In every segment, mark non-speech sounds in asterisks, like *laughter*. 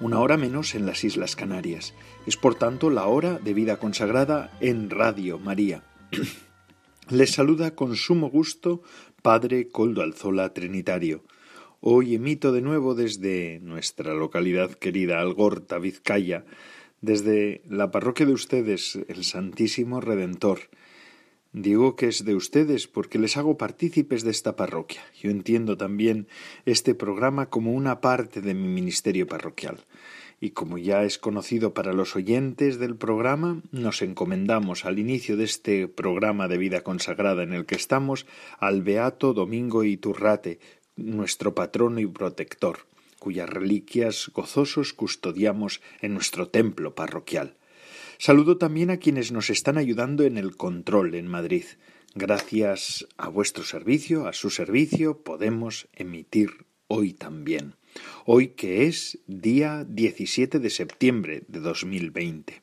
una hora menos en las Islas Canarias. Es por tanto la hora de vida consagrada en Radio María. *clears throat* Les saluda con sumo gusto Padre Coldo Alzola Trinitario. Hoy emito de nuevo desde nuestra localidad querida Algorta, Vizcaya, desde la parroquia de ustedes, el Santísimo Redentor, Digo que es de ustedes porque les hago partícipes de esta parroquia. Yo entiendo también este programa como una parte de mi ministerio parroquial. Y como ya es conocido para los oyentes del programa, nos encomendamos al inicio de este programa de vida consagrada en el que estamos al Beato Domingo Iturrate, nuestro patrono y protector, cuyas reliquias gozosos custodiamos en nuestro templo parroquial. Saludo también a quienes nos están ayudando en el control en Madrid. Gracias a vuestro servicio, a su servicio, podemos emitir hoy también. Hoy que es día 17 de septiembre de 2020.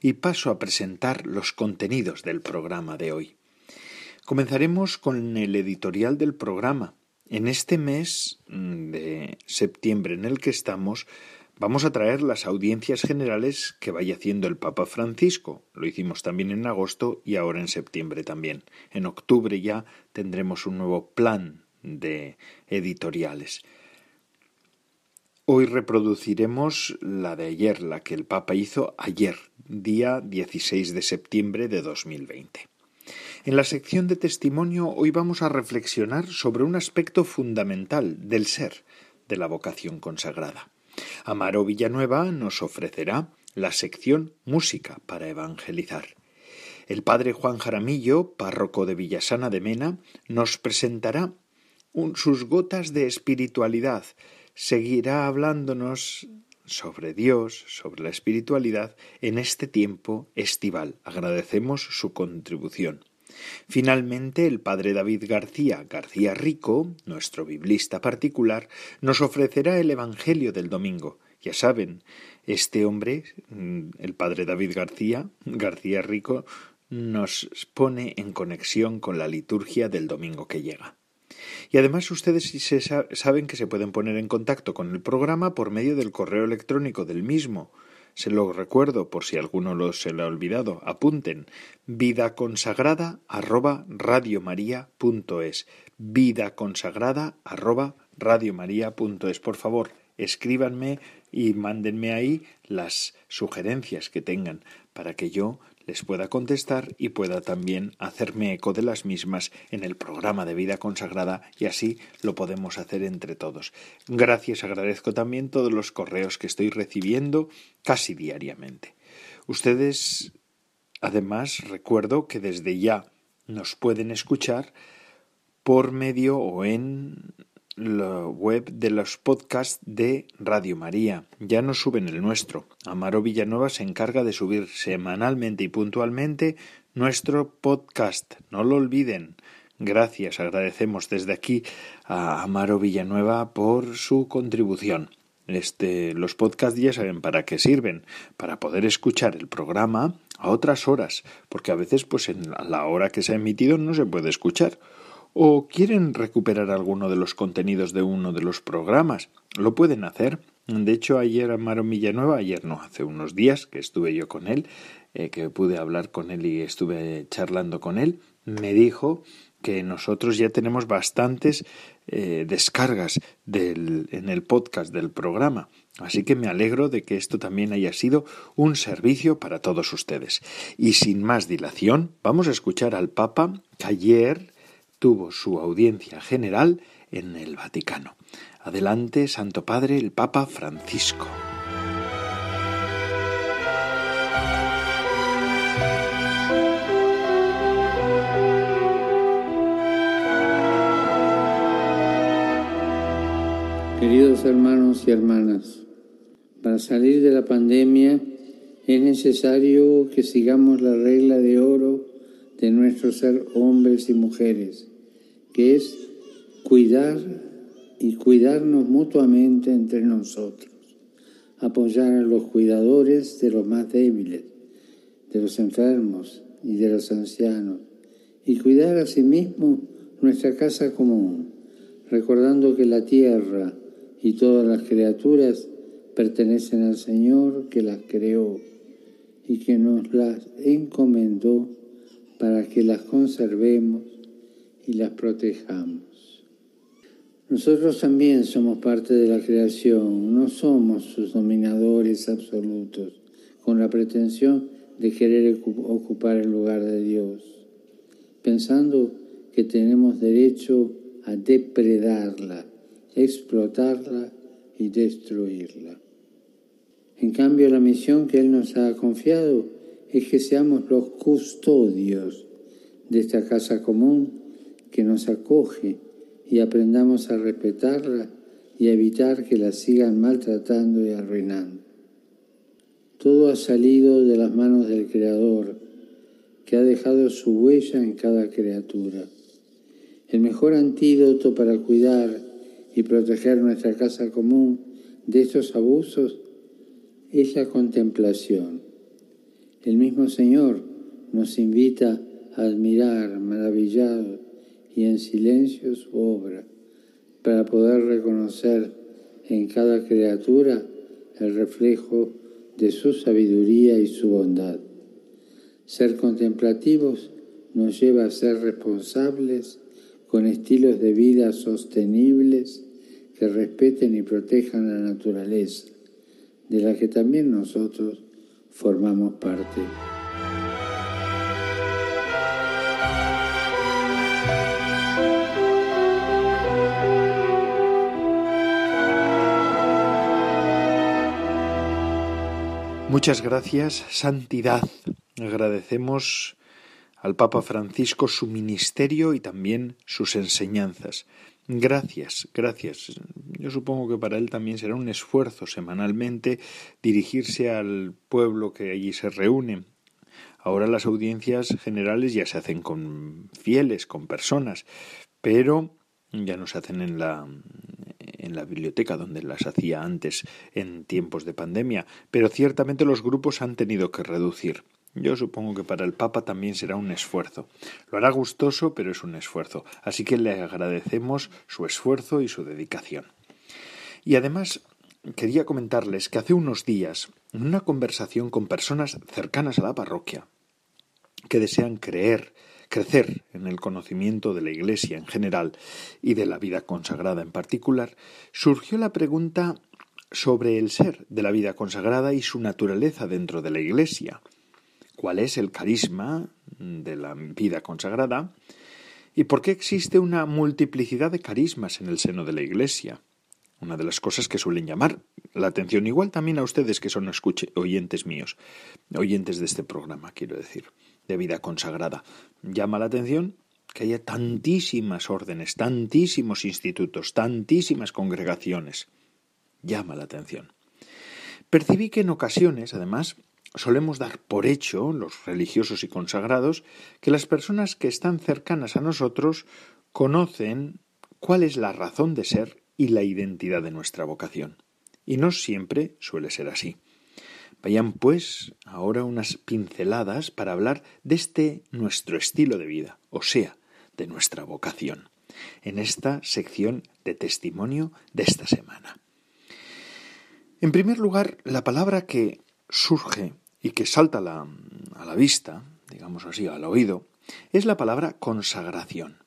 Y paso a presentar los contenidos del programa de hoy. Comenzaremos con el editorial del programa. En este mes de septiembre en el que estamos, Vamos a traer las audiencias generales que vaya haciendo el Papa Francisco. Lo hicimos también en agosto y ahora en septiembre también. En octubre ya tendremos un nuevo plan de editoriales. Hoy reproduciremos la de ayer, la que el Papa hizo ayer, día 16 de septiembre de 2020. En la sección de testimonio hoy vamos a reflexionar sobre un aspecto fundamental del ser de la vocación consagrada. Amaro Villanueva nos ofrecerá la sección Música para Evangelizar. El padre Juan Jaramillo, párroco de Villasana de Mena, nos presentará sus gotas de espiritualidad. Seguirá hablándonos sobre Dios, sobre la espiritualidad en este tiempo estival. Agradecemos su contribución. Finalmente, el padre David García García Rico, nuestro biblista particular, nos ofrecerá el Evangelio del domingo. Ya saben, este hombre, mm, el padre David García García Rico, nos pone en conexión con la liturgia del domingo que llega. Y además ustedes saben que se pueden poner en contacto con el programa por medio del correo electrónico del mismo, se lo recuerdo por si alguno lo se lo ha olvidado. Apunten. vida consagrada arroba radiomaria.es vida consagrada arroba radiomaria.es por favor escríbanme y mándenme ahí las sugerencias que tengan para que yo les pueda contestar y pueda también hacerme eco de las mismas en el programa de vida consagrada y así lo podemos hacer entre todos. Gracias, agradezco también todos los correos que estoy recibiendo casi diariamente. Ustedes, además, recuerdo que desde ya nos pueden escuchar por medio o en la web de los podcasts de Radio María. Ya nos suben el nuestro. Amaro Villanueva se encarga de subir semanalmente y puntualmente nuestro podcast. No lo olviden. Gracias, agradecemos desde aquí a Amaro Villanueva por su contribución. Este, los podcasts ya saben para qué sirven, para poder escuchar el programa a otras horas, porque a veces pues en la hora que se ha emitido no se puede escuchar o quieren recuperar alguno de los contenidos de uno de los programas, lo pueden hacer. De hecho, ayer Amaro Villanueva, ayer no, hace unos días que estuve yo con él, eh, que pude hablar con él y estuve charlando con él, me dijo que nosotros ya tenemos bastantes eh, descargas en el podcast del programa. Así que me alegro de que esto también haya sido un servicio para todos ustedes. Y sin más dilación, vamos a escuchar al Papa que ayer tuvo su audiencia general en el Vaticano. Adelante, Santo Padre, el Papa Francisco. Queridos hermanos y hermanas, para salir de la pandemia Es necesario que sigamos la regla de oro de nuestro ser hombres y mujeres, que es cuidar y cuidarnos mutuamente entre nosotros, apoyar a los cuidadores de los más débiles, de los enfermos y de los ancianos, y cuidar a sí mismo nuestra casa común, recordando que la tierra y todas las criaturas pertenecen al Señor que las creó y que nos las encomendó para que las conservemos y las protejamos. Nosotros también somos parte de la creación, no somos sus dominadores absolutos, con la pretensión de querer ocupar el lugar de Dios, pensando que tenemos derecho a depredarla, explotarla y destruirla. En cambio, la misión que Él nos ha confiado es que seamos los custodios de esta casa común que nos acoge y aprendamos a respetarla y a evitar que la sigan maltratando y arruinando. Todo ha salido de las manos del Creador, que ha dejado su huella en cada criatura. El mejor antídoto para cuidar y proteger nuestra casa común de estos abusos es la contemplación. El mismo Señor nos invita a admirar maravillado y en silencio su obra para poder reconocer en cada criatura el reflejo de su sabiduría y su bondad. Ser contemplativos nos lleva a ser responsables con estilos de vida sostenibles que respeten y protejan la naturaleza, de la que también nosotros formamos parte. Muchas gracias, Santidad. Agradecemos al Papa Francisco su ministerio y también sus enseñanzas. Gracias, gracias. Yo supongo que para él también será un esfuerzo semanalmente dirigirse al pueblo que allí se reúne. Ahora las audiencias generales ya se hacen con fieles, con personas, pero ya no se hacen en la en la biblioteca donde las hacía antes en tiempos de pandemia, pero ciertamente los grupos han tenido que reducir. Yo supongo que para el Papa también será un esfuerzo. Lo hará gustoso, pero es un esfuerzo. Así que le agradecemos su esfuerzo y su dedicación. Y además quería comentarles que hace unos días, en una conversación con personas cercanas a la parroquia, que desean creer crecer en el conocimiento de la Iglesia en general y de la vida consagrada en particular, surgió la pregunta sobre el ser de la vida consagrada y su naturaleza dentro de la Iglesia. ¿Cuál es el carisma de la vida consagrada? ¿Y por qué existe una multiplicidad de carismas en el seno de la Iglesia? Una de las cosas que suelen llamar la atención, igual también a ustedes que son oyentes míos, oyentes de este programa, quiero decir de vida consagrada. Llama la atención que haya tantísimas órdenes, tantísimos institutos, tantísimas congregaciones. Llama la atención. Percibí que en ocasiones, además, solemos dar por hecho, los religiosos y consagrados, que las personas que están cercanas a nosotros conocen cuál es la razón de ser y la identidad de nuestra vocación. Y no siempre suele ser así. Vayan pues ahora unas pinceladas para hablar de este nuestro estilo de vida, o sea, de nuestra vocación, en esta sección de testimonio de esta semana. En primer lugar, la palabra que surge y que salta a la, a la vista, digamos así, al oído, es la palabra consagración.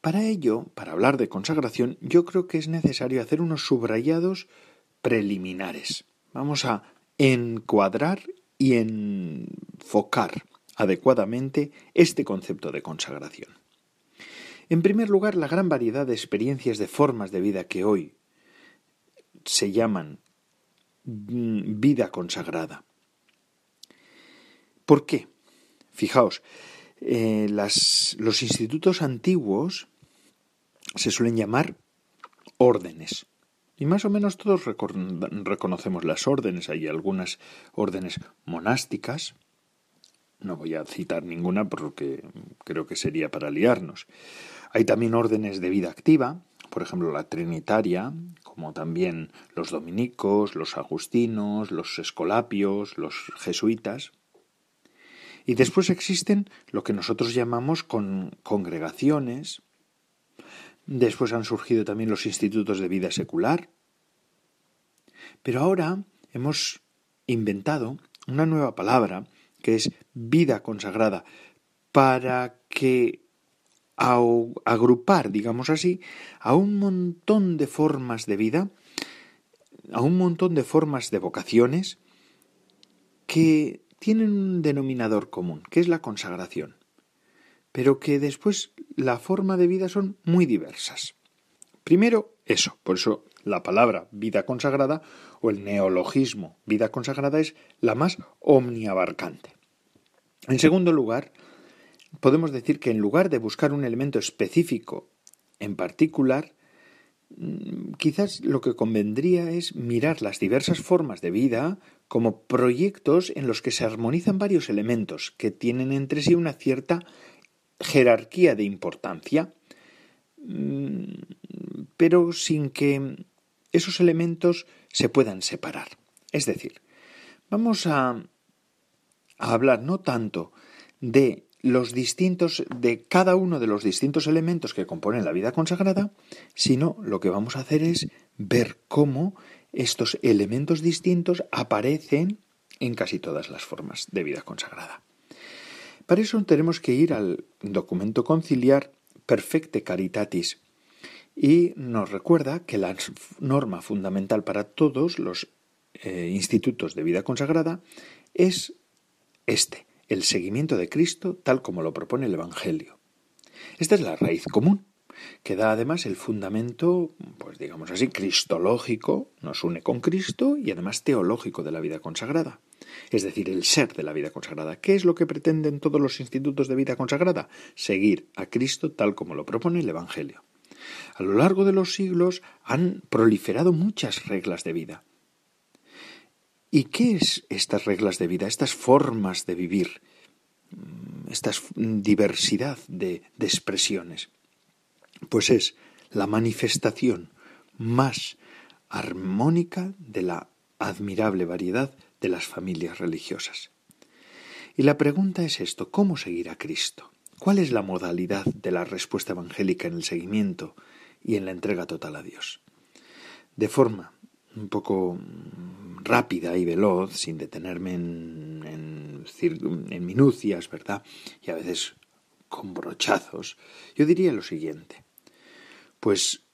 Para ello, para hablar de consagración, yo creo que es necesario hacer unos subrayados preliminares. Vamos a encuadrar y enfocar adecuadamente este concepto de consagración. En primer lugar, la gran variedad de experiencias de formas de vida que hoy se llaman mm, vida consagrada. ¿Por qué? Fijaos, eh, los institutos antiguos se suelen llamar órdenes, Y más o menos todos reconocemos las órdenes. Hay algunas órdenes monásticas. No voy a citar ninguna porque creo que sería para liarnos. Hay también órdenes de vida activa, por ejemplo la trinitaria, como también los dominicos, los agustinos, los escolapios, los jesuitas. Y después existen lo que nosotros llamamos con congregaciones. Después han surgido también los institutos de vida secular. Pero ahora hemos inventado una nueva palabra que es vida consagrada para que agrupar, digamos así, a un montón de formas de vida, a un montón de formas de vocaciones que tienen un denominador común, que es la consagración, pero que después la forma de vida son muy diversas. Primero, eso, por eso la palabra vida consagrada o el neologismo vida consagrada es la más omniabarcante. En segundo lugar, podemos decir que en lugar de buscar un elemento específico en particular, mm, quizás lo que convendría es mirar las diversas formas de vida como proyectos en los que se armonizan varios elementos que tienen entre sí una cierta jerarquía de importancia, mm, pero sin que esos elementos se puedan separar. Es decir, vamos a, a hablar no tanto de los distintos de cada uno de los distintos elementos que componen la vida consagrada, sino lo que vamos a hacer es ver cómo estos elementos distintos aparecen en casi todas las formas de vida consagrada. Para eso tenemos que ir al documento conciliar Perfecte Caritatis y nos recuerda que la norma fundamental para todos los eh, institutos de vida consagrada es este, el seguimiento de Cristo tal como lo propone el Evangelio. Esta es la raíz común, que da además el fundamento, pues digamos así, cristológico, nos une con Cristo y además teológico de la vida consagrada, es decir, el ser de la vida consagrada. ¿Qué es lo que pretenden todos los institutos de vida consagrada? Seguir a Cristo tal como lo propone el Evangelio. A lo largo de los siglos han proliferado muchas reglas de vida, ¿Y qué es estas reglas de vida, estas formas de vivir, mm, esta diversidad de, de expresiones? Pues es la manifestación más armónica de la admirable variedad de las familias religiosas. Y la pregunta es esto, ¿cómo seguir a Cristo? ¿Cuál es la modalidad de la respuesta evangélica en el seguimiento y en la entrega total a Dios? De forma un poco rápida y veloz, sin detenerme en, en, minucias, ¿verdad? Y a veces con brochazos, yo diría lo siguiente. Pues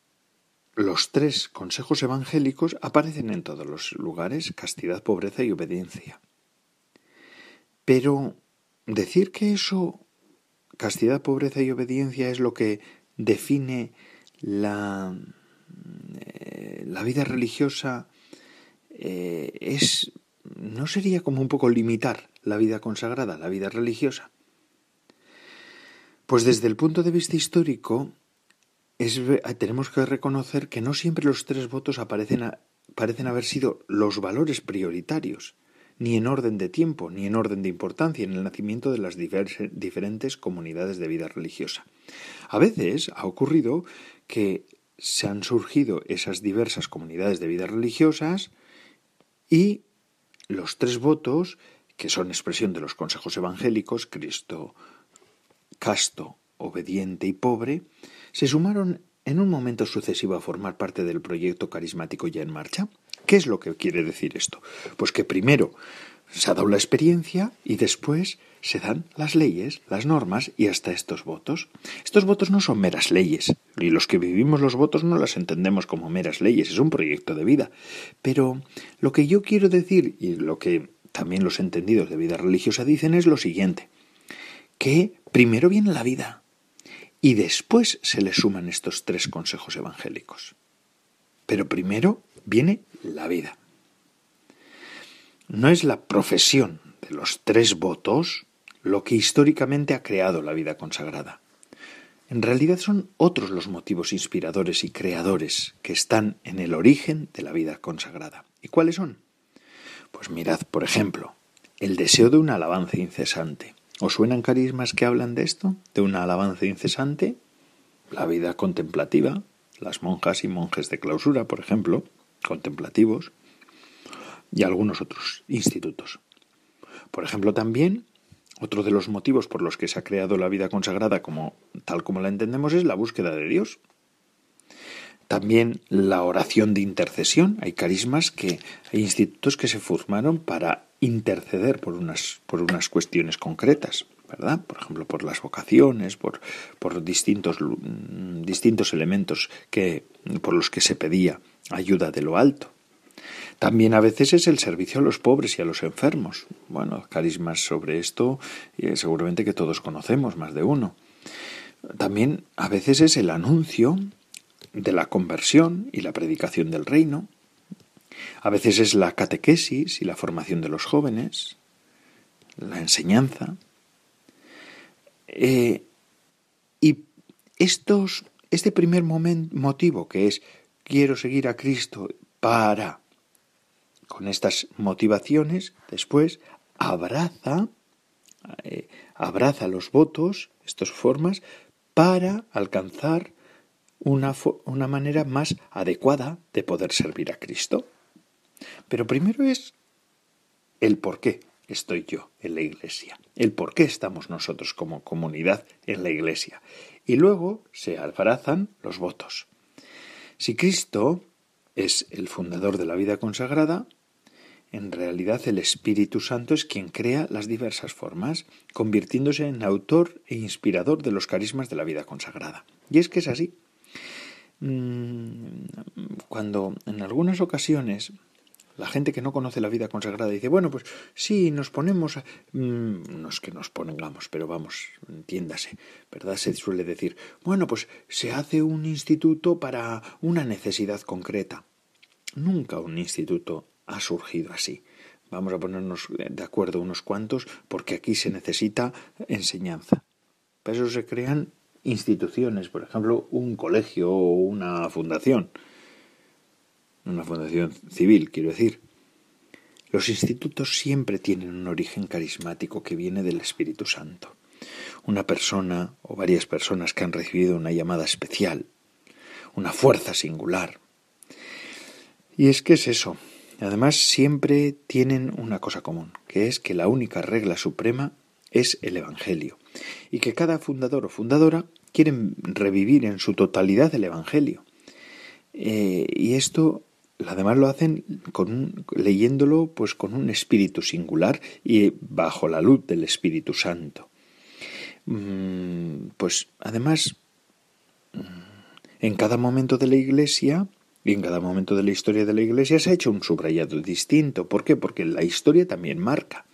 los tres consejos evangélicos aparecen en todos los lugares, castidad, pobreza y obediencia. Pero decir que eso, castidad, pobreza y obediencia, es lo que define la, eh, la vida religiosa eh, es no sería como un poco limitar la vida consagrada, la vida religiosa. Pues desde el punto de vista histórico es, tenemos que reconocer que no siempre los tres votos aparecen parecen haber sido los valores prioritarios, ni en orden de tiempo, ni en orden de importancia en el nacimiento de las diferentes comunidades de vida religiosa. A veces ha ocurrido que se han surgido esas diversas comunidades de vida religiosas y los tres votos, que son expresión de los consejos evangélicos, Cristo casto, obediente y pobre, se sumaron en un momento sucesivo a formar parte del proyecto carismático ya en marcha. ¿Qué es lo que quiere decir esto? Pues que primero se ha dado la experiencia y después se dan las leyes, las normas y hasta estos votos. Estos votos no son meras leyes, y los que vivimos los votos no las entendemos como meras leyes, es un proyecto de vida. Pero lo que yo quiero decir, y lo que también los entendidos de vida religiosa dicen, es lo siguiente, que primero viene la vida y después se le suman estos tres consejos evangélicos. Pero primero viene la vida. No es la profesión de los tres votos lo que históricamente ha creado la vida consagrada. En realidad son otros los motivos inspiradores y creadores que están en el origen de la vida consagrada. ¿Y cuáles son? Pues mirad, por ejemplo, el deseo de una alabanza incesante. ¿Os suenan carismas que hablan de esto? ¿De una alabanza incesante? La vida contemplativa, las monjas y monjes de clausura, por ejemplo, contemplativos, y algunos otros institutos. Por ejemplo, también otro de los motivos por los que se ha creado la vida consagrada como tal como la entendemos es la búsqueda de Dios. También la oración de intercesión. Hay carismas que hay institutos que se formaron para interceder por unas por unas cuestiones concretas, ¿verdad? Por ejemplo, por las vocaciones, por, por distintos distintos elementos que por los que se pedía ayuda de lo alto. También a veces es el servicio a los pobres y a los enfermos. Bueno, carismas sobre esto eh, seguramente que todos conocemos, más de uno. También a veces es el anuncio de la conversión y la predicación del reino. A veces es la catequesis y la formación de los jóvenes, la enseñanza. Eh, y estos, este primer motivo que es quiero seguir a Cristo para con estas motivaciones, después abraza, eh, abraza los votos, estas formas, para alcanzar una, una manera más adecuada de poder servir a Cristo. Pero primero es el por qué estoy yo en la iglesia, el por qué estamos nosotros como comunidad en la iglesia. Y luego se abrazan los votos. Si Cristo es el fundador de la vida consagrada, en realidad el Espíritu Santo es quien crea las diversas formas, convirtiéndose en autor e inspirador de los carismas de la vida consagrada. Y es que es así. Mm, cuando en algunas ocasiones la gente que no conoce la vida consagrada dice, bueno, pues sí, nos ponemos, mm, no es que nos pongamos, pero vamos, entiéndase, ¿verdad? Se suele decir, bueno, pues se hace un instituto para una necesidad concreta. Nunca un instituto ha surgido así. Vamos a ponernos de acuerdo unos cuantos porque aquí se necesita enseñanza. Para eso se crean instituciones, por ejemplo, un colegio o una fundación. Una fundación civil, quiero decir. Los institutos siempre tienen un origen carismático que viene del Espíritu Santo. Una persona o varias personas que han recibido una llamada especial, una fuerza singular. Y es que es eso, Además, siempre tienen una cosa común, que es que la única regla suprema es el Evangelio, y que cada fundador o fundadora quieren revivir en su totalidad el Evangelio. Eh, y esto además lo hacen leyéndolo pues con un espíritu singular y bajo la luz del Espíritu Santo. Mm, pues además, mm, en cada momento de la Iglesia y en cada momento de la historia de la Iglesia se ha hecho un subrayado distinto. ¿Por qué? Porque la historia también marca.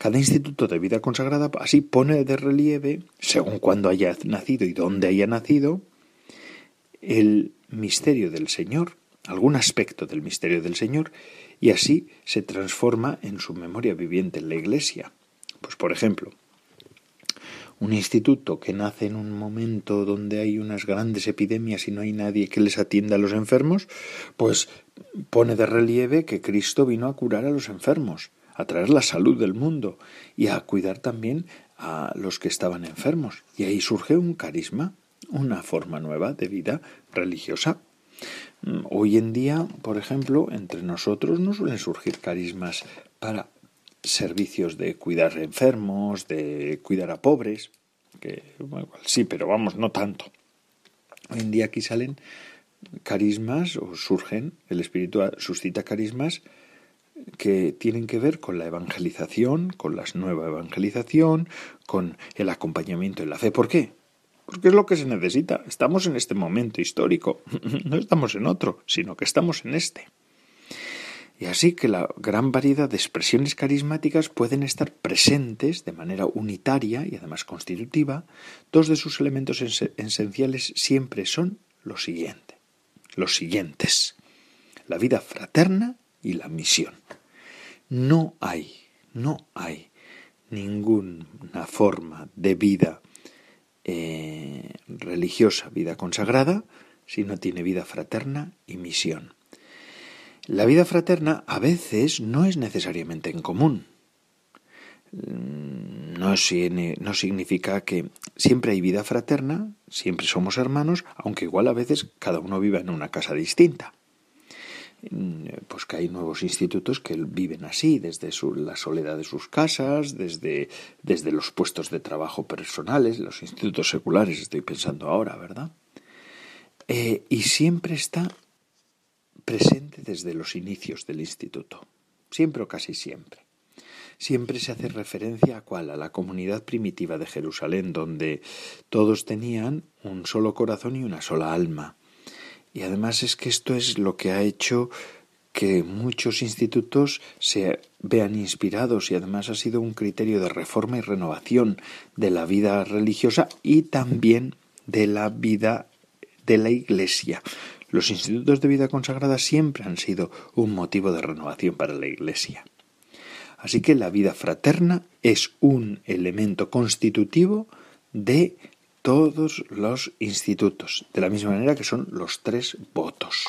Cada instituto de vida consagrada así pone de relieve, según cuándo haya nacido y dónde haya nacido, el misterio del Señor, algún aspecto del misterio del Señor, y así se transforma en su memoria viviente en la Iglesia. Pues por ejemplo, un instituto que nace en un momento donde hay unas grandes epidemias y no hay nadie que les atienda a los enfermos, pues pone de relieve que Cristo vino a curar a los enfermos, a traer la salud del mundo y a cuidar también a los que estaban enfermos. Y ahí surge un carisma, una forma nueva de vida religiosa. Hoy en día, por ejemplo, entre nosotros no suelen surgir carismas para servicios de cuidar enfermos, de cuidar a pobres, que sí, pero vamos, no tanto. Hoy en día aquí salen carismas o surgen, el Espíritu suscita carismas que tienen que ver con la evangelización, con la nueva evangelización, con el acompañamiento en la fe. ¿Por qué? Porque es lo que se necesita. Estamos en este momento histórico, *laughs* no estamos en otro, sino que estamos en este. Y así que la gran variedad de expresiones carismáticas pueden estar presentes de manera unitaria y además constitutiva. Dos de sus elementos esenciales siempre son los siguientes. Los siguientes. La vida fraterna y la misión. No hay, no hay ninguna forma de vida eh, religiosa, vida consagrada, si no tiene vida fraterna y misión. La vida fraterna a veces no es necesariamente en común. Mm, no, no significa que siempre hay vida fraterna, siempre somos hermanos, aunque igual a veces cada uno viva en una casa distinta. Mm, pues que hay nuevos institutos que viven así, desde la soledad de sus casas, desde, desde los puestos de trabajo personales, los institutos seculares, estoy pensando ahora, ¿verdad? Eh, y siempre está presente desde los inicios del instituto, siempre o casi siempre. Siempre se hace referencia a cuál, a la comunidad primitiva de Jerusalén, donde todos tenían un solo corazón y una sola alma. Y además es que esto es lo que ha hecho que muchos institutos se vean inspirados y además ha sido un criterio de reforma y renovación de la vida religiosa y también de la vida de la Iglesia. Los institutos de vida consagrada siempre han sido un motivo de renovación para la Iglesia. Así que la vida fraterna es un elemento constitutivo de todos los institutos, de la misma manera que son los tres votos.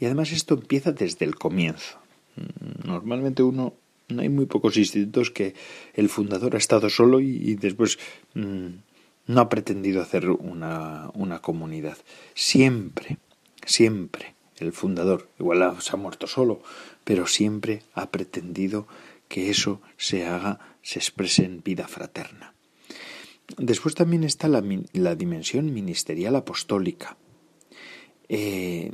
Y además esto empieza desde el comienzo. Normalmente uno, no hay muy pocos institutos que el fundador ha estado solo y, después mm, no ha pretendido hacer una, una comunidad. Siempre Siempre el fundador, igual se ha muerto solo, pero siempre ha pretendido que eso se haga, se exprese en vida fraterna. Después también está la, dimensión ministerial apostólica. Eh,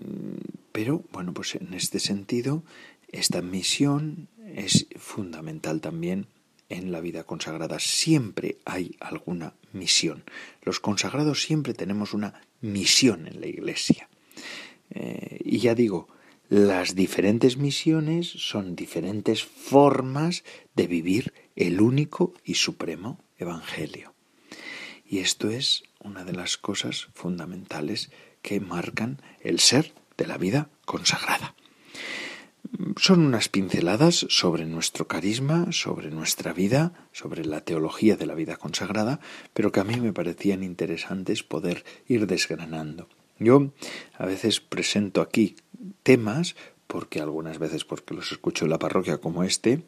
pero, bueno, pues en este sentido, esta misión es fundamental también en la vida consagrada. Siempre hay alguna misión. Los consagrados siempre tenemos una misión en la Iglesia. Eh, y ya digo, las diferentes misiones son diferentes formas de vivir el único y supremo Evangelio. Y esto es una de las cosas fundamentales que marcan el ser de la vida consagrada. Son unas pinceladas sobre nuestro carisma, sobre nuestra vida, sobre la teología de la vida consagrada, pero que a mí me parecían interesantes poder ir desgranando. Yo a veces presento aquí temas porque algunas veces porque los escucho en la parroquia como este,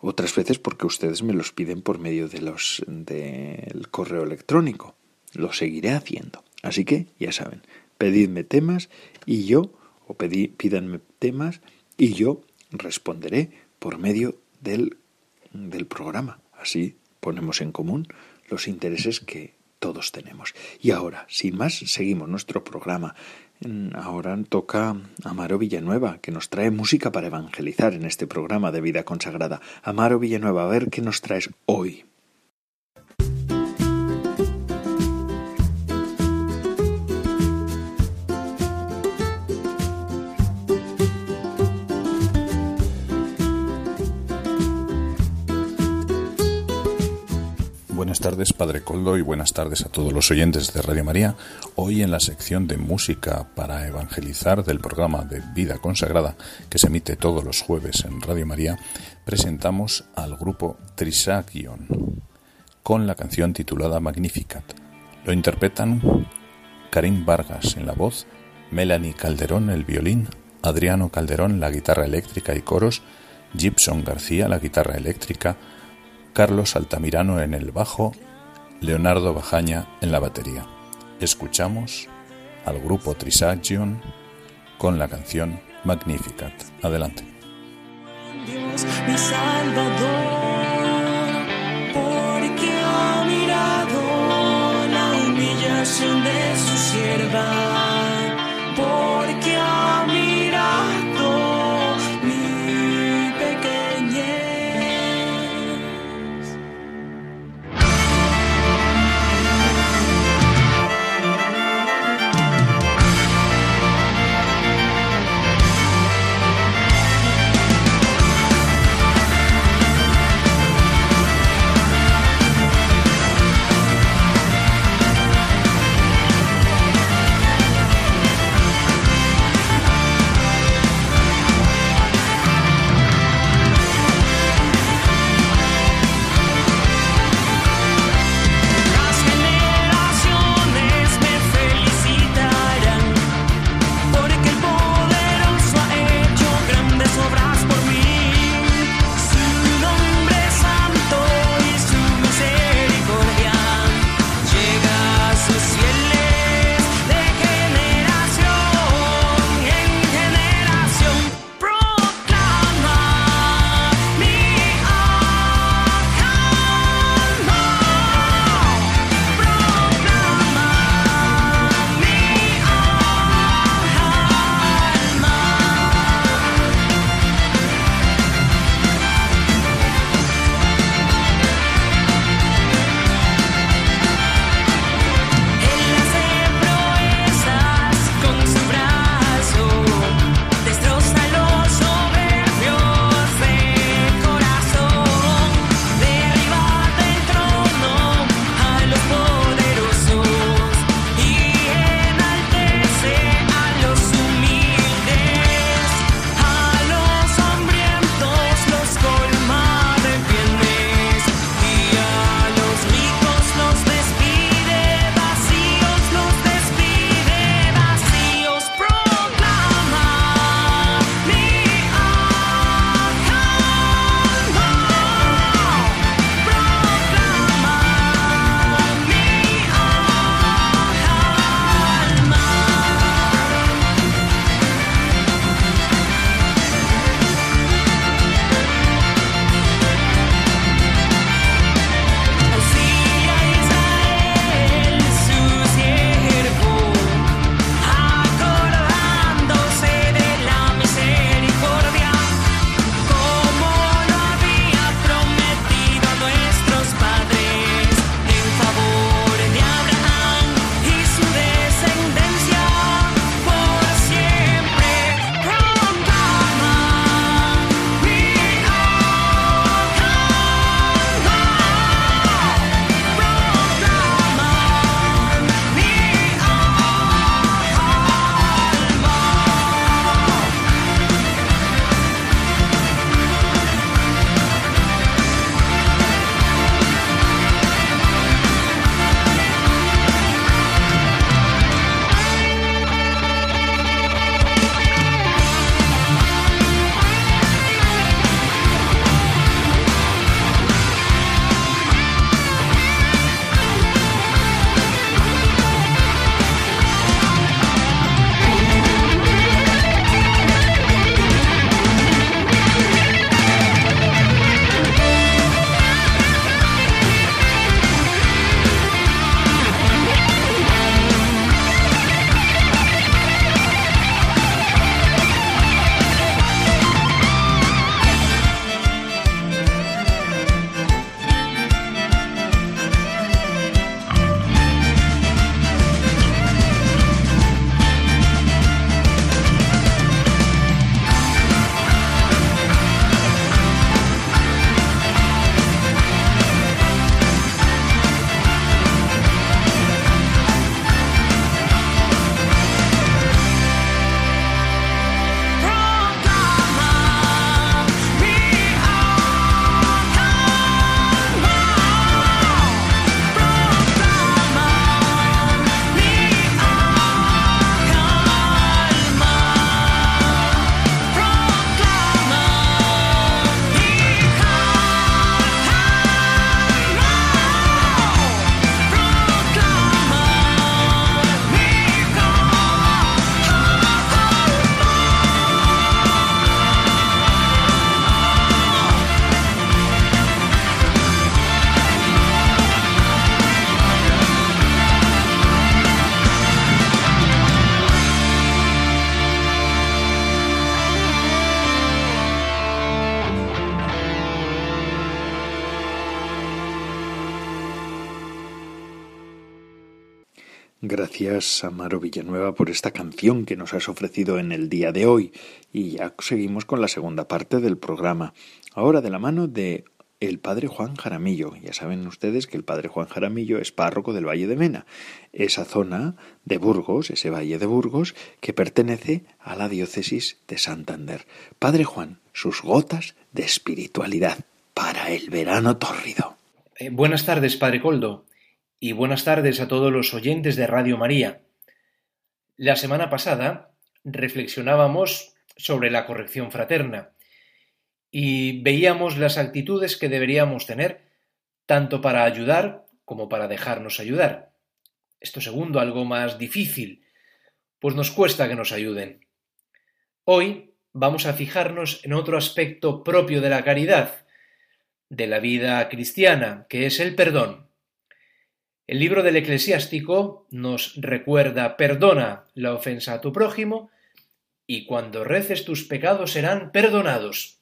otras veces porque ustedes me los piden por medio de los del correo electrónico. Lo seguiré haciendo. Así que ya saben, pedidme temas y yo o pedí, temas y yo responderé por medio del, del programa. Así ponemos en común los intereses que todos tenemos. Y ahora, sin más, seguimos nuestro programa. Ahora toca Amaro Villanueva, que nos trae música para evangelizar en este programa de vida consagrada. Amaro Villanueva, a ver qué nos traes hoy. Tardes, Padre Coldo, y buenas tardes a todos los oyentes de Radio María. Hoy en la sección de música para evangelizar del programa de Vida Consagrada, que se emite todos los jueves en Radio María, presentamos al grupo Trisagion con la canción titulada Magnificat. Lo interpretan Karim Vargas en la voz, Melanie Calderón el violín, Adriano Calderón la guitarra eléctrica y coros, Gibson García la guitarra eléctrica, Carlos Altamirano en el bajo, Leonardo Bajaña en la batería. Escuchamos al grupo Trisagion con la canción Magnificat. Adelante. Gracias, Amaro Villanueva, por esta canción que nos has ofrecido en el día de hoy. Y ya seguimos con la segunda parte del programa. Ahora de la mano de el padre Juan Jaramillo. Ya saben ustedes que el padre Juan Jaramillo es párroco del Valle de Mena, esa zona de Burgos, ese valle de Burgos, que pertenece a la diócesis de Santander. Padre Juan, sus gotas de espiritualidad para el verano tórrido. Eh, buenas tardes, padre Coldo y buenas tardes a todos los oyentes de Radio María. La semana pasada reflexionábamos sobre la corrección fraterna y veíamos las actitudes que deberíamos tener tanto para ayudar como para dejarnos ayudar. Esto segundo algo más difícil, pues nos cuesta que nos ayuden. Hoy vamos a fijarnos en otro aspecto propio de la caridad, de la vida cristiana, que es el perdón. El libro del eclesiástico nos recuerda perdona la ofensa a tu prójimo y cuando reces tus pecados serán perdonados.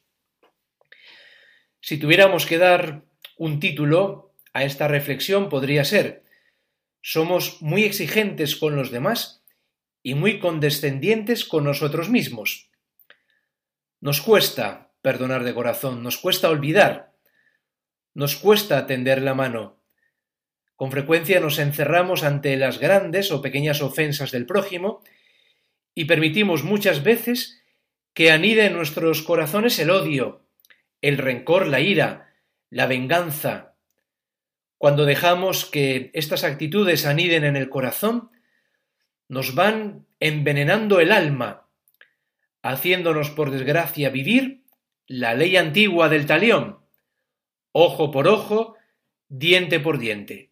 Si tuviéramos que dar un título a esta reflexión podría ser somos muy exigentes con los demás y muy condescendientes con nosotros mismos. Nos cuesta perdonar de corazón, nos cuesta olvidar, nos cuesta tender la mano, con frecuencia nos encerramos ante las grandes o pequeñas ofensas del prójimo y permitimos muchas veces que anide en nuestros corazones el odio, el rencor, la ira, la venganza. Cuando dejamos que estas actitudes aniden en el corazón, nos van envenenando el alma, haciéndonos por desgracia vivir la ley antigua del talión, ojo por ojo, diente por diente.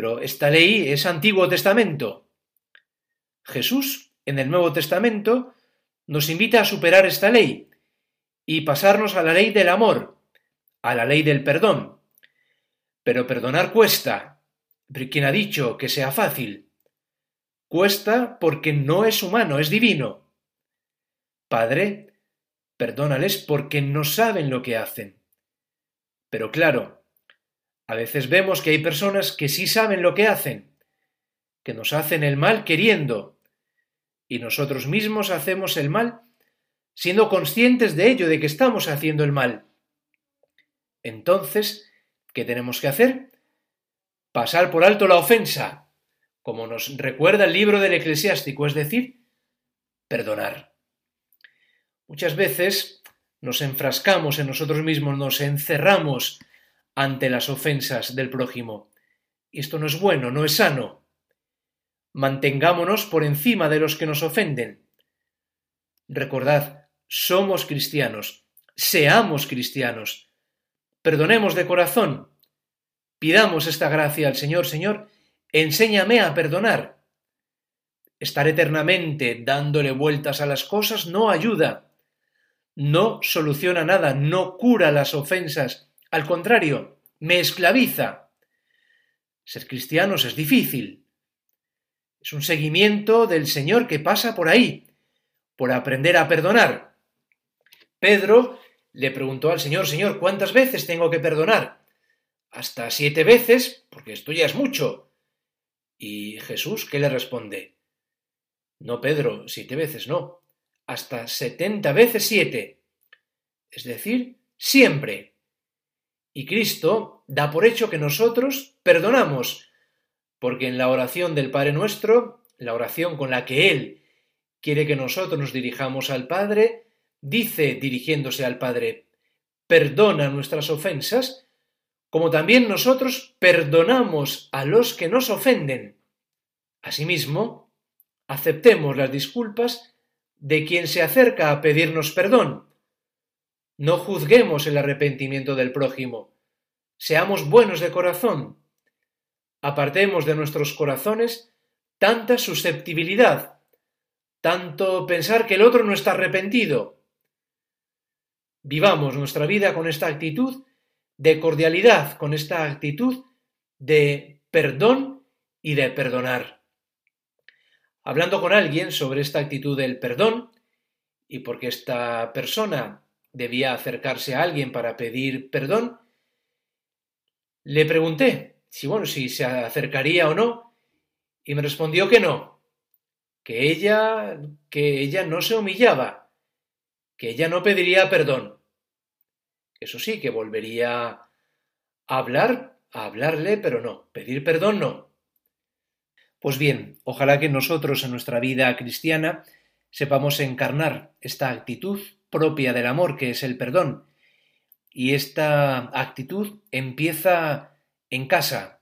Pero esta ley es Antiguo Testamento. Jesús, en el Nuevo Testamento, nos invita a superar esta ley y pasarnos a la ley del amor, a la ley del perdón. Pero perdonar cuesta. ¿Quién ha dicho que sea fácil? Cuesta porque no es humano, es divino. Padre, perdónales porque no saben lo que hacen. Pero claro, a veces vemos que hay personas que sí saben lo que hacen, que nos hacen el mal queriendo, y nosotros mismos hacemos el mal siendo conscientes de ello, de que estamos haciendo el mal. Entonces, ¿qué tenemos que hacer? Pasar por alto la ofensa, como nos recuerda el libro del eclesiástico, es decir, perdonar. Muchas veces nos enfrascamos en nosotros mismos, nos encerramos ante las ofensas del prójimo. Esto no es bueno, no es sano. Mantengámonos por encima de los que nos ofenden. Recordad, somos cristianos, seamos cristianos. Perdonemos de corazón. Pidamos esta gracia al Señor, Señor, enséñame a perdonar. Estar eternamente dándole vueltas a las cosas no ayuda, no soluciona nada, no cura las ofensas al contrario, me esclaviza. Ser cristianos es difícil. Es un seguimiento del Señor que pasa por ahí, por aprender a perdonar. Pedro le preguntó al Señor, Señor, ¿cuántas veces tengo que perdonar? Hasta siete veces, porque esto ya es mucho. Y Jesús, ¿qué le responde? No, Pedro, siete veces no, hasta setenta veces siete. Es decir, siempre. Y Cristo da por hecho que nosotros perdonamos, porque en la oración del Padre nuestro, la oración con la que Él quiere que nosotros nos dirijamos al Padre, dice dirigiéndose al Padre, perdona nuestras ofensas, como también nosotros perdonamos a los que nos ofenden. Asimismo, aceptemos las disculpas de quien se acerca a pedirnos perdón, no juzguemos el arrepentimiento del prójimo. Seamos buenos de corazón. Apartemos de nuestros corazones tanta susceptibilidad, tanto pensar que el otro no está arrepentido. Vivamos nuestra vida con esta actitud de cordialidad, con esta actitud de perdón y de perdonar. Hablando con alguien sobre esta actitud del perdón, y porque esta persona debía acercarse a alguien para pedir perdón, le pregunté si bueno, si se acercaría o no, Y me respondió que no, que ella, que ella no se humillaba, que ella no pediría perdón. Eso sí, que volvería a hablar, a hablarle, pero no, pedir perdón no. Pues bien, ojalá que nosotros en nuestra vida cristiana sepamos encarnar esta actitud propia del amor que es el perdón. Y esta actitud empieza en casa,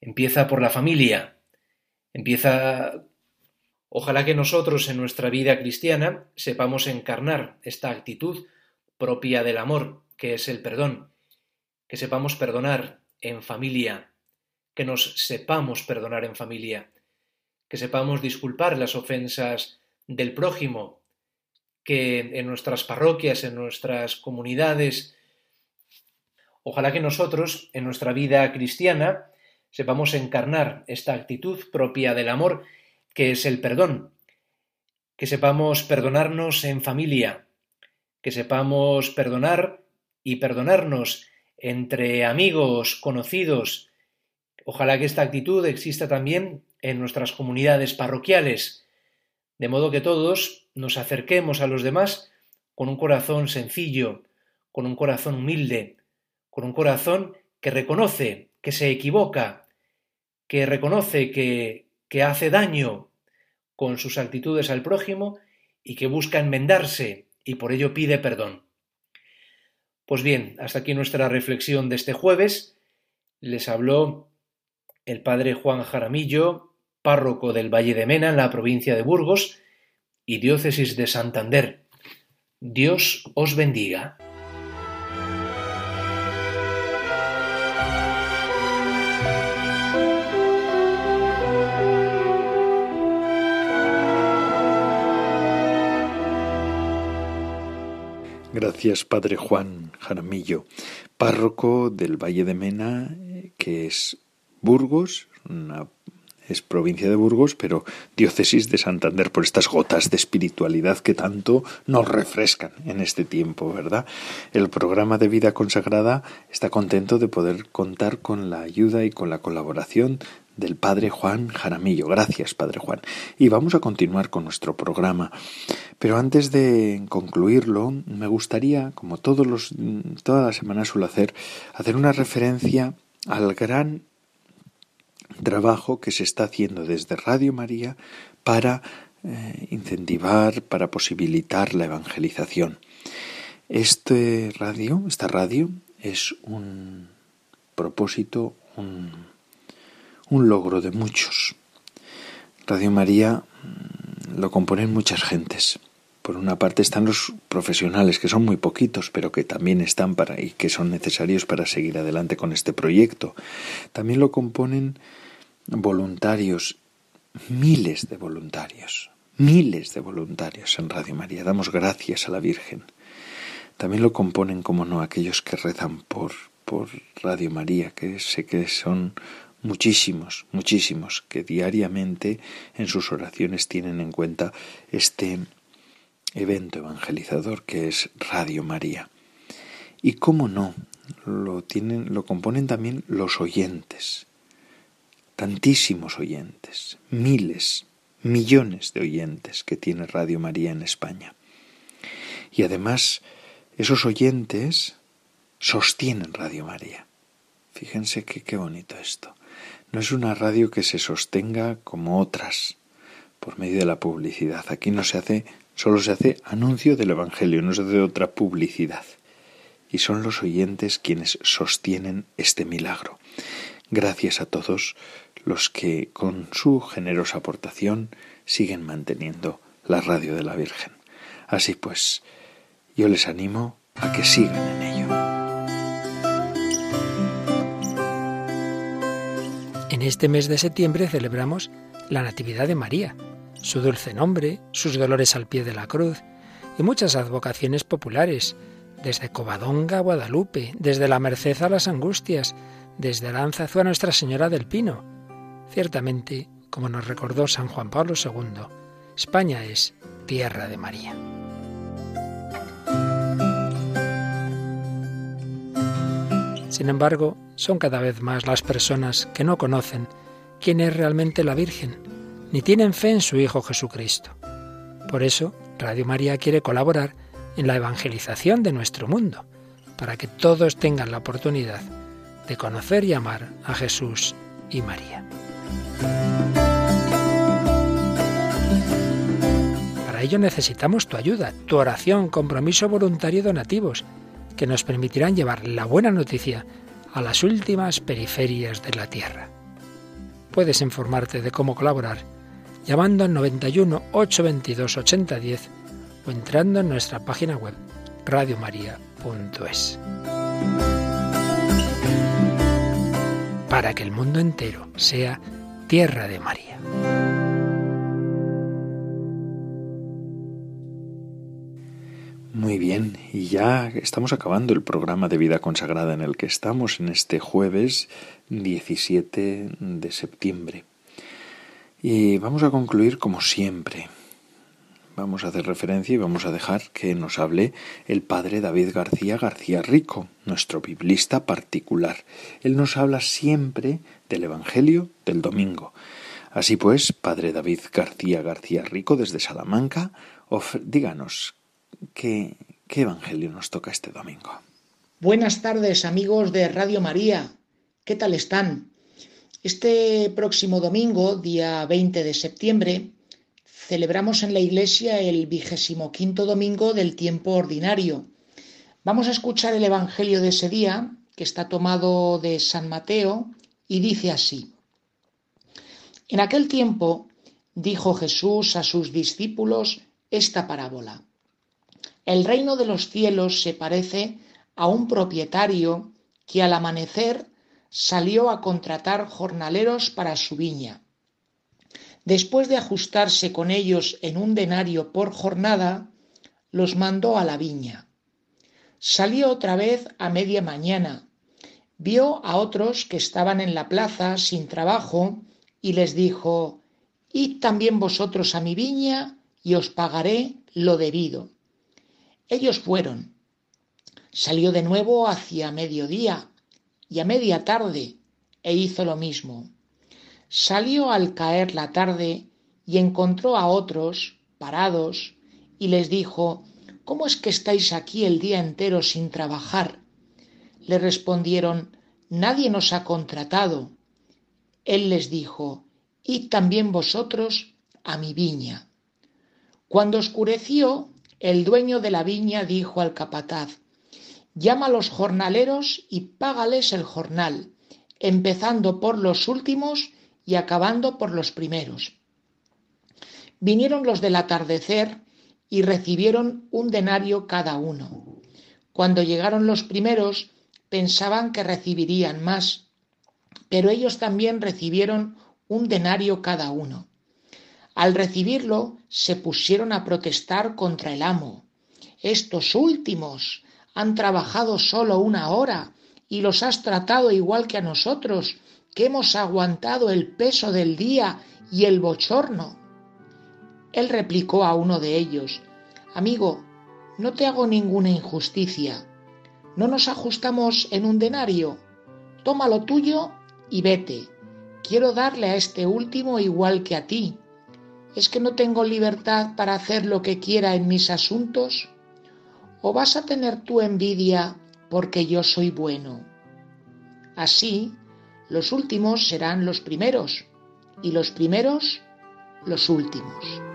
empieza por la familia, empieza... Ojalá que nosotros en nuestra vida cristiana sepamos encarnar esta actitud propia del amor, que es el perdón, que sepamos perdonar en familia, que nos sepamos perdonar en familia, que sepamos disculpar las ofensas del prójimo, que en nuestras parroquias, en nuestras comunidades, ojalá que nosotros, en nuestra vida cristiana, sepamos encarnar esta actitud propia del amor, que es el perdón, que sepamos perdonarnos en familia, que sepamos perdonar y perdonarnos entre amigos, conocidos. Ojalá que esta actitud exista también en nuestras comunidades parroquiales, de modo que todos nos acerquemos a los demás con un corazón sencillo, con un corazón humilde, con un corazón que reconoce que se equivoca, que reconoce que, que hace daño con sus actitudes al prójimo y que busca enmendarse y por ello pide perdón. Pues bien, hasta aquí nuestra reflexión de este jueves. Les habló el padre Juan Jaramillo, párroco del Valle de Mena en la provincia de Burgos y diócesis de Santander. Dios os bendiga. Gracias, Padre Juan Jaramillo, párroco del Valle de Mena, que es Burgos, es provincia de Burgos, pero diócesis de Santander por estas gotas de espiritualidad que tanto nos refrescan en este tiempo, ¿verdad? El programa de vida consagrada está contento de poder contar con la ayuda y con la colaboración del Padre Juan Jaramillo. Gracias, Padre Juan. Y vamos a continuar con nuestro programa. Pero antes de concluirlo, me gustaría, como todos los, todas las semanas suelo hacer, hacer una referencia al gran trabajo que se está haciendo desde Radio María para eh, incentivar, para posibilitar la evangelización. Este radio, esta radio, es un propósito, un, un logro de muchos. Radio María mm, lo componen muchas gentes. Por una parte están los profesionales, que son muy poquitos, pero que también están para y que son necesarios para seguir adelante con este proyecto. También lo componen voluntarios, miles de voluntarios, miles de voluntarios en Radio María. Damos gracias a la Virgen. También lo componen, como no, aquellos que rezan por, por Radio María, que sé que son muchísimos, muchísimos, que diariamente en sus oraciones tienen en cuenta este evento evangelizador que es Radio María. Y cómo no, lo tienen, lo componen también los oyentes, tantísimos oyentes, miles, millones de oyentes que tiene Radio María en España. Y además, esos oyentes sostienen Radio María. Fíjense qué bonito esto. No es una radio que se sostenga como otras por medio de la publicidad. Aquí no se hace, solo se hace anuncio del Evangelio, no se hace otra publicidad. Y son los oyentes quienes sostienen este milagro. Gracias a todos los que con su generosa aportación siguen manteniendo la radio de la Virgen. Así pues, yo les animo a que sigan en ello. En este mes de septiembre celebramos la Natividad de María, su dulce nombre, sus dolores al pie de la cruz y muchas advocaciones populares, desde Covadonga a Guadalupe, desde la Merced a las Angustias, desde Aranzazu a Nuestra Señora del Pino, Ciertamente, como nos recordó San Juan Pablo II, España es tierra de María. Sin embargo, son cada vez más las personas que no conocen quién es realmente la Virgen ni tienen fe en su Hijo Jesucristo. Por eso, Radio María quiere colaborar en la evangelización de nuestro mundo, para que todos tengan la oportunidad de conocer y amar a Jesús y María. Para ello necesitamos tu ayuda, tu oración, compromiso voluntario y donativos, que nos permitirán llevar la buena noticia a las últimas periferias de la tierra. Puedes informarte de cómo colaborar llamando al 91 822 8010 o entrando en nuestra página web radiomaria.es. Para que el mundo entero sea tierra de María. Muy bien, y ya estamos acabando el programa de vida consagrada en el que estamos en este jueves 17 de septiembre. Y vamos a concluir como siempre. Vamos a hacer referencia y vamos a dejar que nos hable el padre David García García Rico, nuestro biblista particular. Él nos habla siempre del Evangelio del domingo. Así pues, padre David García García Rico desde Salamanca, díganos, ¿qué, ¿qué Evangelio nos toca este domingo? Buenas tardes amigos de Radio María. ¿Qué tal están? Este próximo domingo, día 20 de septiembre, celebramos en la iglesia el vigésimo quinto domingo del tiempo ordinario. Vamos a escuchar el Evangelio de ese día, que está tomado de San Mateo, y dice así. En aquel tiempo dijo Jesús a sus discípulos esta parábola. El reino de los cielos se parece a un propietario que al amanecer salió a contratar jornaleros para su viña. Después de ajustarse con ellos en un denario por jornada, los mandó a la viña. Salió otra vez a media mañana, vio a otros que estaban en la plaza sin trabajo y les dijo, Id también vosotros a mi viña y os pagaré lo debido. Ellos fueron. Salió de nuevo hacia mediodía y a media tarde e hizo lo mismo. Salió al caer la tarde y encontró a otros parados y les dijo ¿Cómo es que estáis aquí el día entero sin trabajar? Le respondieron Nadie nos ha contratado. Él les dijo Id también vosotros a mi viña. Cuando oscureció, el dueño de la viña dijo al capataz llama a los jornaleros y págales el jornal, empezando por los últimos y acabando por los primeros. Vinieron los del atardecer y recibieron un denario cada uno. Cuando llegaron los primeros, pensaban que recibirían más, pero ellos también recibieron un denario cada uno. Al recibirlo, se pusieron a protestar contra el amo. Estos últimos han trabajado solo una hora y los has tratado igual que a nosotros, que hemos aguantado el peso del día y el bochorno. Él replicó a uno de ellos, Amigo, no te hago ninguna injusticia. ¿No nos ajustamos en un denario? Toma lo tuyo y vete. Quiero darle a este último igual que a ti. ¿Es que no tengo libertad para hacer lo que quiera en mis asuntos? ¿O vas a tener tu envidia porque yo soy bueno? Así, los últimos serán los primeros y los primeros los últimos.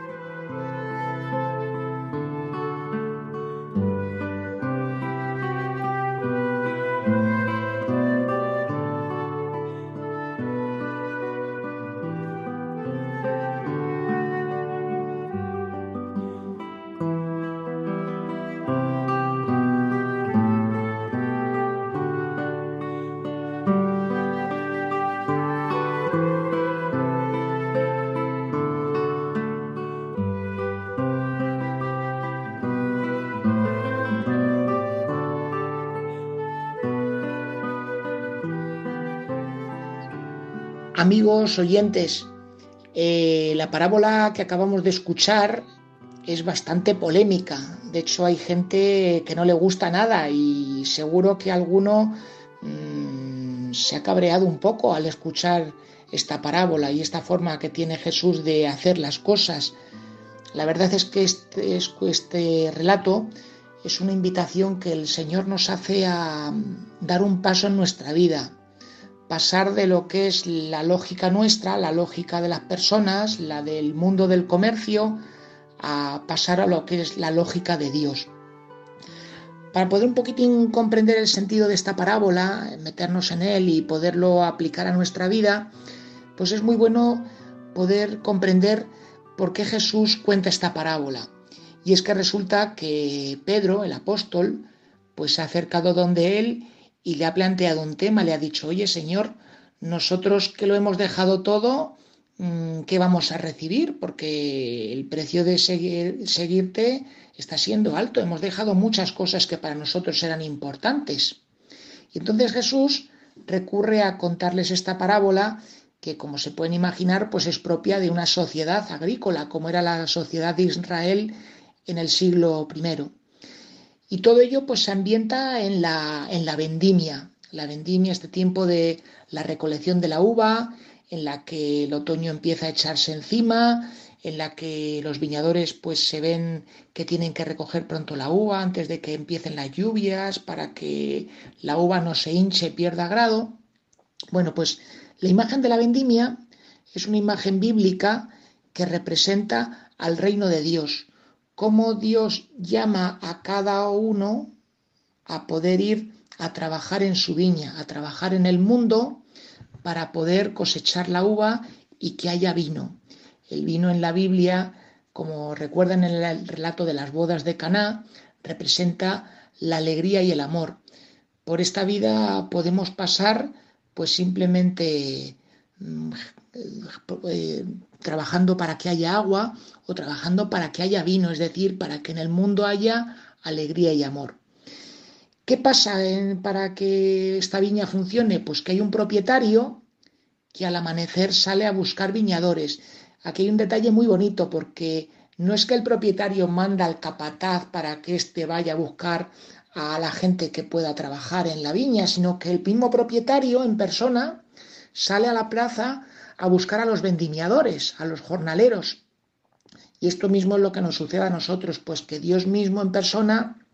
Amigos oyentes, eh, la parábola que acabamos de escuchar es bastante polémica. De hecho, hay gente que no le gusta nada y seguro que alguno mm, se ha cabreado un poco al escuchar esta parábola y esta forma que tiene Jesús de hacer las cosas. La verdad es que este, este relato es una invitación que el Señor nos hace a dar un paso en nuestra vida, pasar de lo que es la lógica nuestra, la lógica de las personas, la del mundo del comercio, a pasar a lo que es la lógica de Dios. Para poder un poquitín comprender el sentido de esta parábola, meternos en él y poderlo aplicar a nuestra vida, pues es muy bueno poder comprender por qué Jesús cuenta esta parábola. Y es que resulta que Pedro, el apóstol, pues se ha acercado donde él y le ha planteado un tema, le ha dicho, oye Señor, nosotros que lo hemos dejado todo, mm, ¿qué vamos a recibir? Porque el precio de seguir, seguirte está siendo alto, hemos dejado muchas cosas que para nosotros eran importantes. Y entonces Jesús recurre a contarles esta parábola que, como se pueden imaginar, pues es propia de una sociedad agrícola, como era la sociedad de Israel en el siglo I. Y todo ello pues se ambienta en la, en la vendimia. La vendimia, este tiempo de la recolección de la uva, en la que el otoño empieza a echarse encima, en la que los viñadores pues se ven que tienen que recoger pronto la uva antes de que empiecen las lluvias para que la uva no se hinche, pierda grado. Bueno, pues la imagen de la vendimia es una imagen bíblica que representa al reino de Dios, cómo Dios llama a cada uno a poder ir a trabajar en su viña, a trabajar en el mundo para poder cosechar la uva y que haya vino. El vino en la Biblia, como recuerdan en el relato de las bodas de Caná, representa la alegría y el amor. Por esta vida podemos pasar pues simplemente mm, eh, trabajando para que haya agua o trabajando para que haya vino, es decir, para que en el mundo haya alegría y amor. ¿Qué pasa para que esta viña funcione? Pues que hay un propietario que al amanecer sale a buscar viñadores. Aquí hay un detalle muy bonito porque no es que el propietario manda al capataz para que éste vaya a buscar a la gente que pueda trabajar en la viña, sino que el mismo propietario en persona sale a la plaza a buscar a los vendimiadores, a los jornaleros. Y esto mismo es lo que nos sucede a nosotros, pues que Dios mismo en persona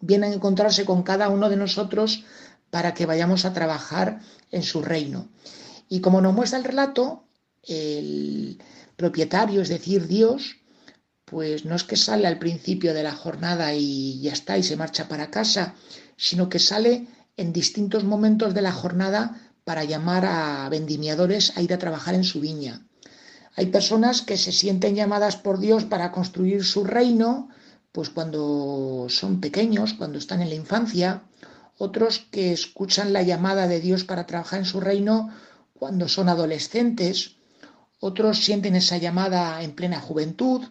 viene a encontrarse con cada uno de nosotros para que vayamos a trabajar en su reino. Y como nos muestra el relato, el propietario, es decir, Dios, pues no es que sale al principio de la jornada y ya está y se marcha para casa, sino que sale en distintos momentos de la jornada para llamar a vendimiadores a ir a trabajar en su viña. Hay personas que se sienten llamadas por Dios para construir su reino, pues cuando son pequeños, cuando están en la infancia, otros que escuchan la llamada de Dios para trabajar en su reino cuando son adolescentes, otros sienten esa llamada en plena juventud,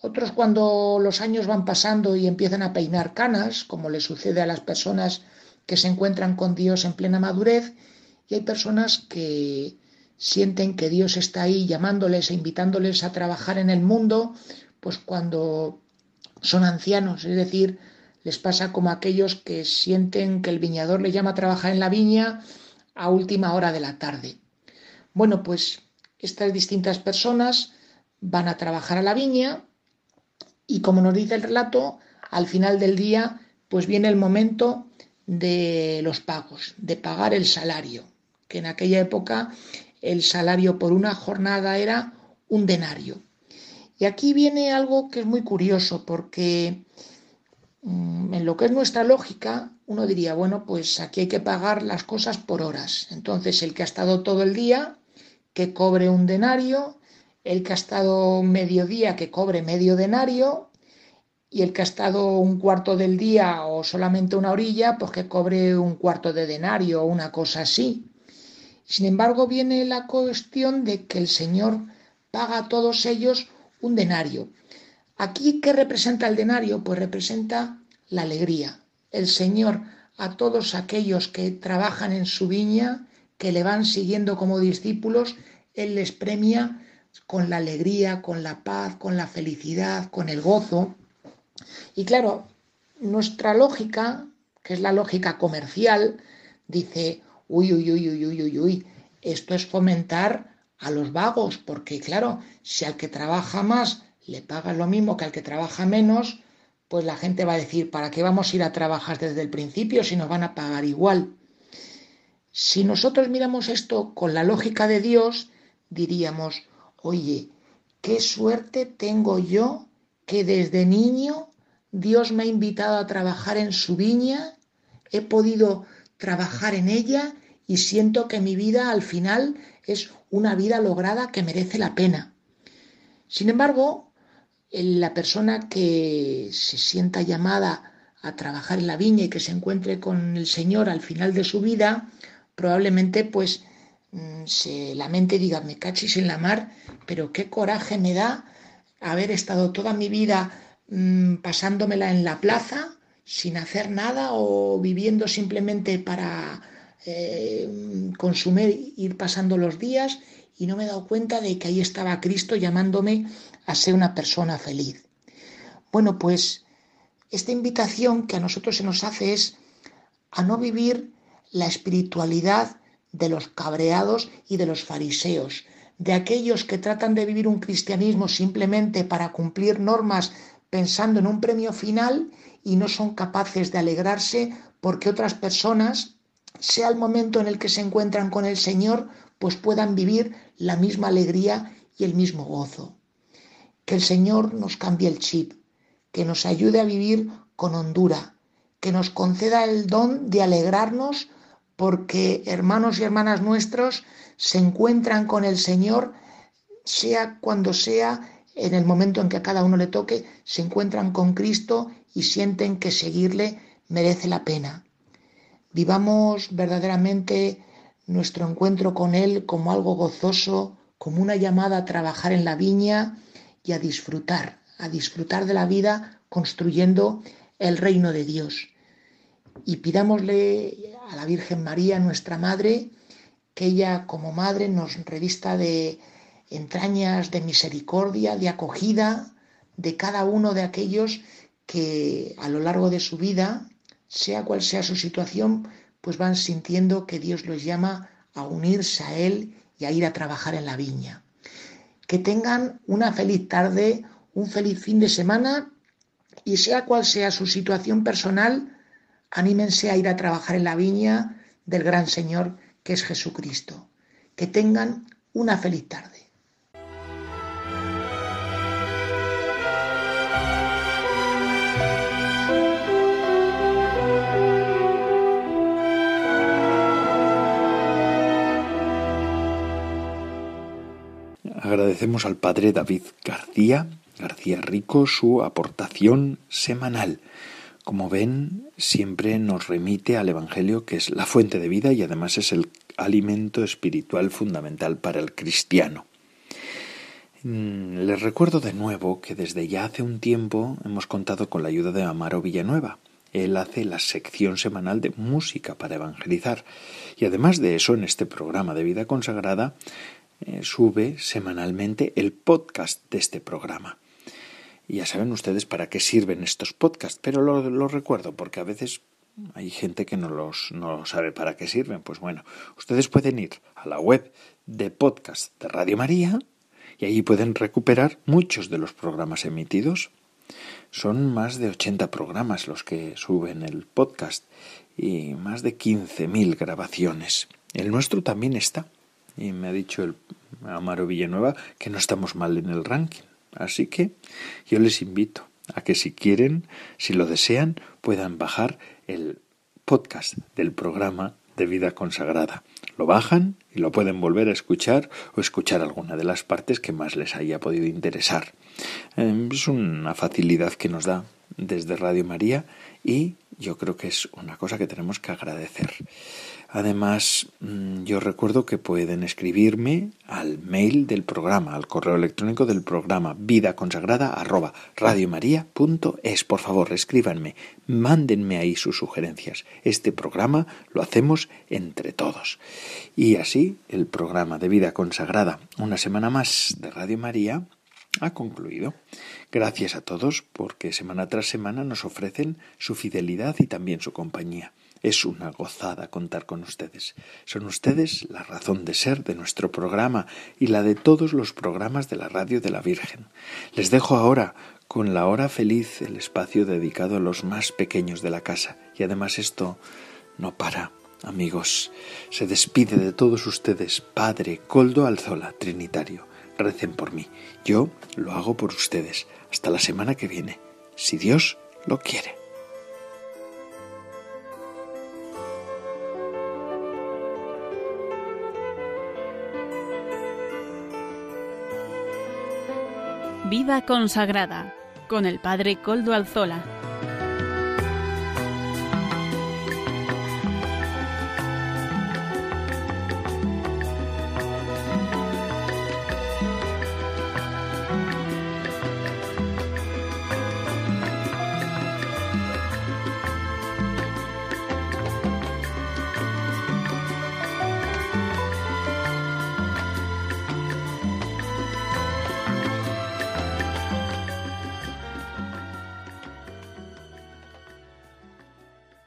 otros cuando los años van pasando y empiezan a peinar canas, como le sucede a las personas que se encuentran con Dios en plena madurez, y hay personas que sienten que Dios está ahí llamándoles e invitándoles a trabajar en el mundo, pues cuando son ancianos, es decir, les pasa como aquellos que sienten que el viñador le llama a trabajar en la viña a última hora de la tarde. Bueno, pues estas distintas personas van a trabajar a la viña y como nos dice el relato, al final del día pues viene el momento de los pagos, de pagar el salario que en aquella época el salario por una jornada era un denario. Y aquí viene algo que es muy curioso, porque mm, en lo que es nuestra lógica, uno diría, bueno, pues aquí hay que pagar las cosas por horas. Entonces, el que ha estado todo el día, que cobre un denario, el que ha estado medio día, que cobre medio denario, y el que ha estado un cuarto del día o solamente una orilla, pues que cobre un cuarto de denario o una cosa así. Sin embargo, viene la cuestión de que el Señor paga a todos ellos un denario. Aquí, ¿qué representa el denario? Pues representa la alegría. El Señor a todos aquellos que trabajan en su viña, que le van siguiendo como discípulos, Él les premia con la alegría, con la paz, con la felicidad, con el gozo. Y claro, nuestra lógica, que es la lógica comercial, dice, uy, uy, uy, uy, uy, uy, uy, esto es fomentar a los vagos, porque claro, si al que trabaja más le pagas lo mismo que al que trabaja menos, pues la gente va a decir, ¿para qué vamos a ir a trabajar desde el principio si nos van a pagar igual? Si nosotros miramos esto con la lógica de Dios, diríamos, oye, qué suerte tengo yo que desde niño Dios me ha invitado a trabajar en su viña, he podido trabajar en ella y siento que mi vida al final es una vida lograda que merece la pena. Sin embargo, la persona que se sienta llamada a trabajar en la viña y que se encuentre con el Señor al final de su vida, probablemente pues mm, se lamente y diga, me cachis en la mar, pero qué coraje me da haber estado toda mi vida mm, pasándomela en la plaza sin hacer nada o viviendo simplemente para eh, consumir, ir pasando los días y no me he dado cuenta de que ahí estaba Cristo llamándome a ser una persona feliz. Bueno, pues esta invitación que a nosotros se nos hace es a no vivir la espiritualidad de los cabreados y de los fariseos, de aquellos que tratan de vivir un cristianismo simplemente para cumplir normas pensando en un premio final y no son capaces de alegrarse porque otras personas, sea el momento en el que se encuentran con el Señor, pues puedan vivir la misma alegría y el mismo gozo. Que el Señor nos cambie el chip, que nos ayude a vivir con hondura, que nos conceda el don de alegrarnos porque hermanos y hermanas nuestros se encuentran con el Señor, sea cuando sea, en el momento en que a cada uno le toque, se encuentran con Cristo y sienten que seguirle merece la pena. Vivamos verdaderamente nuestro encuentro con Él como algo gozoso, como una llamada a trabajar en la viña y a disfrutar, a disfrutar de la vida construyendo el reino de Dios. Y pidámosle a la Virgen María, nuestra Madre, que ella como Madre nos revista de entrañas de misericordia, de acogida de cada uno de aquellos que a lo largo de su vida, sea cual sea su situación, pues van sintiendo que Dios los llama a unirse a Él y a ir a trabajar en la viña. Que tengan una feliz tarde, un feliz fin de semana y sea cual sea su situación personal, anímense a ir a trabajar en la viña del gran Señor que es Jesucristo. Que tengan una feliz tarde. Agradecemos al padre David García, García Rico, su aportación semanal. Como ven, siempre nos remite al Evangelio, que es la fuente de vida y además es el alimento espiritual fundamental para el cristiano. Mm, les recuerdo de nuevo que desde ya hace un tiempo hemos contado con la ayuda de Amaro Villanueva. Él hace la sección semanal de música para evangelizar. Y además de eso, en este programa de vida consagrada, eh, sube semanalmente el podcast de este programa. Ya saben ustedes para qué sirven estos podcasts, pero lo, recuerdo porque a veces hay gente que no, los, no sabe para qué sirven. Pues bueno, ustedes pueden ir a la web de podcast de Radio María y allí pueden recuperar muchos de los programas emitidos. Son más de 80 programas los que suben el podcast y más de 15.000 grabaciones. El nuestro también está. Y me ha dicho el Amaro Villanueva que no estamos mal en el ranking. Así que yo les invito a que si quieren, si lo desean, puedan bajar el podcast del programa de vida consagrada. Lo bajan y lo pueden volver a escuchar o escuchar alguna de las partes que más les haya podido interesar. Em, es una facilidad que nos da desde Radio María y yo creo que es una cosa que tenemos que agradecer. Además, mm, yo recuerdo que pueden escribirme al mail del programa, al correo electrónico del programa vida consagrada arroba radiomaria.es. Por favor, escríbanme, mándenme ahí sus sugerencias. Este programa lo hacemos entre todos. Y así, el programa de vida consagrada, una semana más de Radio María, ha concluido. Gracias a todos porque semana tras semana nos ofrecen su fidelidad y también su compañía. Es una gozada contar con ustedes. Son ustedes la razón de ser de nuestro programa y la de todos los programas de la Radio de la Virgen. Les dejo ahora con la hora feliz el espacio dedicado a los más pequeños de la casa. Y además esto no para. Amigos, se despide de todos ustedes, Padre Coldo Alzola, Trinitario. Recen por mí. Yo lo hago por ustedes. Hasta la semana que viene, si Dios lo quiere. Vida consagrada con el Padre Coldo Alzola.